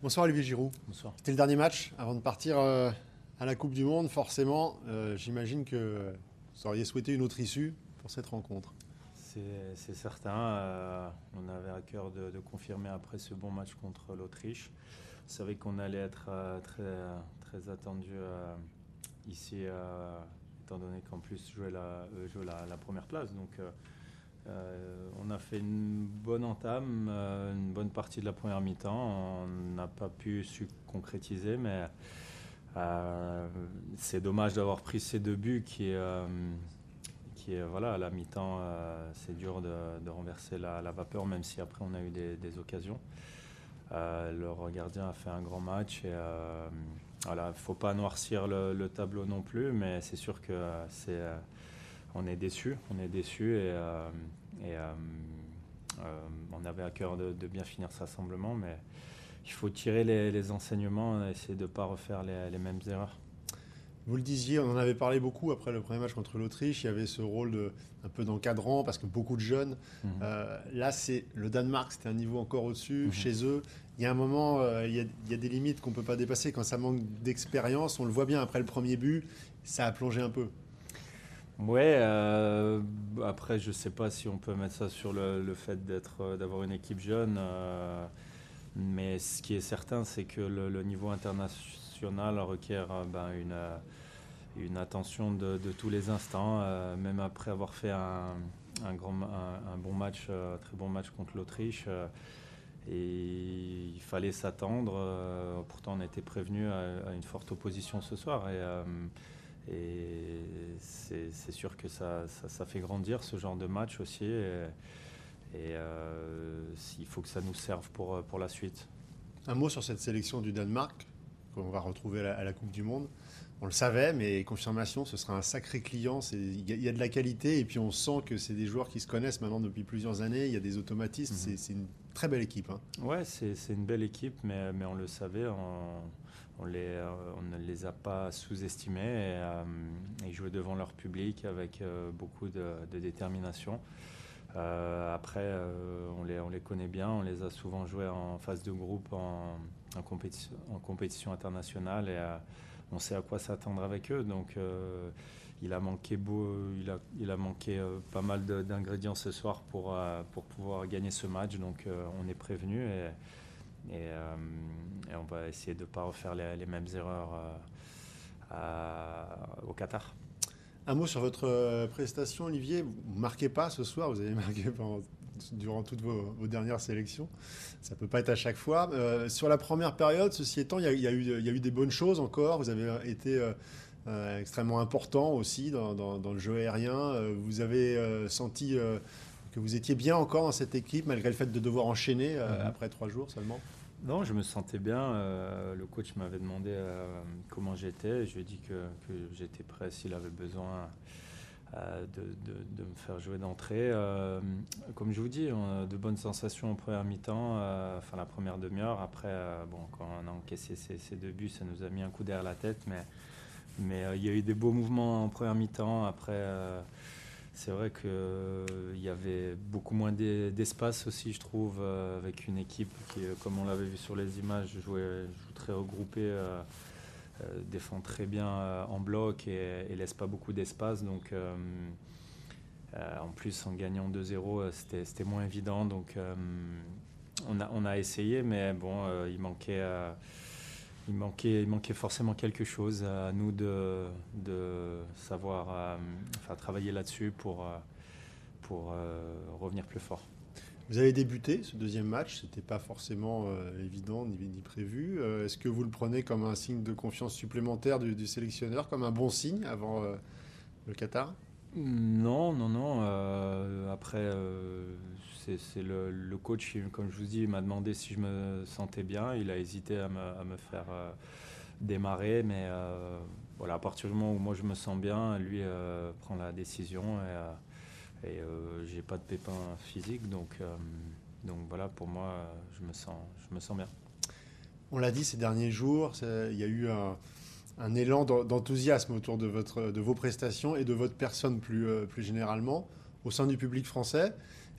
Bonsoir Olivier Giroud. Bonsoir. C'était le dernier match avant de partir euh, à la Coupe du Monde. Forcément, euh, j'imagine que vous auriez souhaité une autre issue pour cette rencontre. C'est certain. Euh, on avait à cœur de, confirmer après ce bon match contre l'Autriche. On savait qu'on allait être très, très attendu ici, étant donné qu'en plus jouer la, première place. Donc, on a fait une bonne entame, euh, une bonne partie de la première mi-temps. On n'a pas pu se concrétiser, mais euh, c'est dommage d'avoir pris ces deux buts qui, qui voilà, à la mi-temps, c'est dur de, renverser la, vapeur, même si après on a eu des, occasions. le gardien a fait un grand match et voilà, faut pas noircir le, tableau non plus, mais c'est sûr que c'est on est déçu, on est déçu et, euh, euh, euh, on avait à cœur de, bien finir ce rassemblement, mais il faut tirer les, enseignements, et essayer de ne pas refaire les, mêmes erreurs. Vous le disiez, on en avait parlé beaucoup après le premier match contre l'Autriche. Il y avait ce rôle de, un peu d'encadrant parce que beaucoup de jeunes. Mhm. là, c'est le Danemark, c'était un niveau encore au-dessus. Mhm. Chez eux, il y a un moment, il, y a, des limites qu'on ne peut pas dépasser. Quand ça manque d'expérience, on le voit bien après le premier but, ça a plongé un peu. Ouais, euh, après, je ne sais pas si on peut mettre ça sur le, fait d'être, euh, d'avoir une équipe jeune. Euh, mais ce qui est certain, c'est que le, niveau international requiert ben, une, attention de, tous les instants, même après avoir fait un, grand, bon match, très bon match contre l'Autriche. et il fallait s'attendre. pourtant, on était prévenu à, une forte opposition ce soir. Et c'est sûr que ça, ça, fait grandir ce genre de match aussi. Et, euh, il faut que ça nous serve pour, pour la suite. Un mot sur cette sélection du Danemark qu'on va retrouver à la, Coupe du Monde. On le savait, mais confirmation, ce sera un sacré client. Il y, a de la qualité et puis on sent que c'est des joueurs qui se connaissent maintenant depuis plusieurs années. Il y a des automatismes. Mhm. C'est une très belle équipe. Hein. Ouais, c'est une belle équipe, mais, mais on le savait. On, les, euh, on ne les a pas sous-estimés et, euh, ils jouaient devant leur public avec euh, beaucoup de, détermination. après, on, les, on les connaît bien, on les a souvent joués en phase de groupe en, en, compétition, internationale et on sait à quoi s'attendre avec eux. Donc, il a manqué, beau, il a, manqué pas mal d'ingrédients ce soir pour, pour pouvoir gagner ce match. Donc, on est prévenu et, euh, on va essayer de ne pas refaire les, mêmes erreurs euh, au Qatar. Un mot sur votre euh, prestation, Olivier. Vous ne marquez pas ce soir, vous avez marqué durant toutes vos, dernières sélections. Ça ne peut pas être à chaque fois. sur la première période, ceci étant, il y, a, eu, des bonnes choses encore. Vous avez été extrêmement important aussi dans, le jeu aérien. vous avez senti que vous étiez bien encore dans cette équipe, malgré le fait de devoir enchaîner mhm. après trois jours seulement non, je me sentais bien. Euh, le coach m'avait demandé euh, comment j'étais. Je lui ai dit que, j'étais prêt s'il avait besoin euh, de, me faire jouer d'entrée. comme je vous dis, on a de bonnes sensations en première mi-temps, enfin la première demi-heure. Après, bon, quand on a encaissé ces, deux buts, ça nous a mis un coup derrière la tête. Mais, mais il y a eu des beaux mouvements en première mi-temps. Après c'est vrai qu'il euh, y avait beaucoup moins d'espace aussi, je trouve, euh, avec une équipe qui, euh, comme on l'avait vu sur les images, jouait, joue très regroupée, défend très bien en bloc et, laisse pas beaucoup d'espace. Donc, en plus, en gagnant 2-0, c'était moins évident. Donc, on, a, on a essayé, mais bon, il manquait il manquait, il manquait forcément quelque chose à nous de, de savoir euh, enfin, travailler là-dessus pour, euh, pour euh, revenir plus fort. Vous avez débuté ce deuxième match, ce n'était pas forcément évident ni, prévu. Est-ce que vous le prenez comme un signe de confiance supplémentaire du, sélectionneur, comme un bon signe avant le Qatar? Non, non, non. après, c'est le, coach, comme je vous dis, m'a demandé si je me sentais bien. Il a hésité à me, faire euh, démarrer, mais euh, voilà, à partir du moment où moi je me sens bien, lui euh, prend la décision et j'ai pas de pépin physique, donc, donc voilà, pour moi, je me sens, je me sens bien. On l'a dit ces derniers jours, il y a eu un, élan d'enthousiasme autour de, votre, de vos prestations et de votre personne plus, plus généralement au sein du public français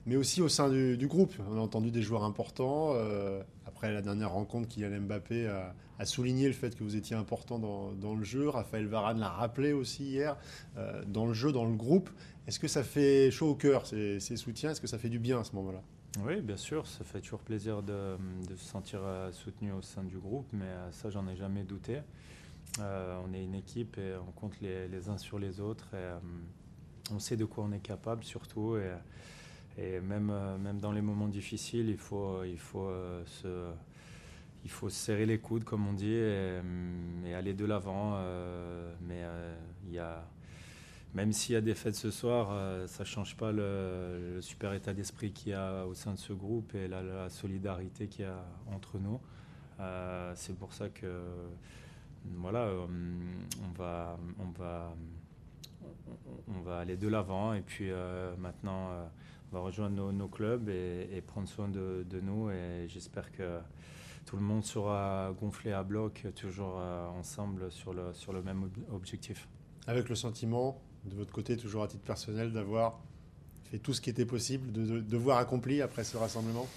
mais aussi au sein du, groupe. On a entendu des joueurs importants. Euh, après la dernière rencontre, Kylian Mbappé a, a, souligné le fait que vous étiez important dans, le jeu. Raphaël Varane l'a rappelé aussi hier, euh, dans le jeu, dans le groupe. Est-ce que ça fait chaud au cœur, ces, soutiens? Est-ce que ça fait du bien à ce moment-là? Oui, bien sûr. Ça fait toujours plaisir de, se sentir euh, soutenu au sein du groupe, mais euh, ça, j'en ai jamais douté. On est une équipe et on compte les, uns sur les autres. Et, on sait de quoi on est capable, surtout. Et même, euh, même dans les moments difficiles, il faut, il faut, euh, se, il faut se serrer les coudes, comme on dit, et, et aller de l'avant. euh, mais euh, il y a, même s'il y a des fêtes ce soir, euh, ça ne change pas le, super état d'esprit qu'il y a au sein de ce groupe et la, la solidarité qu'il y a entre nous. Euh, C'est pour ça que voilà, euh, on va, on va, on- va aller de l'avant et puis euh, maintenant euh, on va rejoindre nos, clubs et, prendre soin de, nous et j'espère que tout le monde sera gonflé à bloc toujours euh, ensemble sur le, sur le même ob- objectif. Avec le sentiment, de votre côté, toujours à titre personnel, d'avoir fait tout ce qui était possible, de, de devoir accompli après ce rassemblement?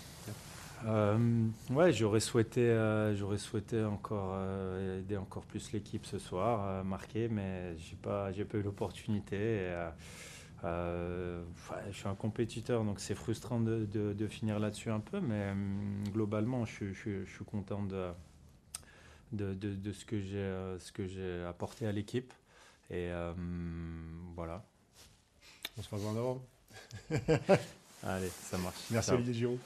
Euh, ouais, j'aurais souhaité, euh, j'aurais souhaité encore euh, aider encore plus l'équipe ce soir, marquer, mais j'ai pas, j'ai pas eu l'opportunité. je suis un compétiteur, donc c'est frustrant de, de- de finir là-dessus un peu, mais hum, globalement, je, suis- je suis- je suis content de, de, de- de ce que j'ai, ce que j'ai apporté à l'équipe. Et euh, voilà. On se revoit en novembre. Allez, ça marche. Merci Ciao. Olivier Giroud.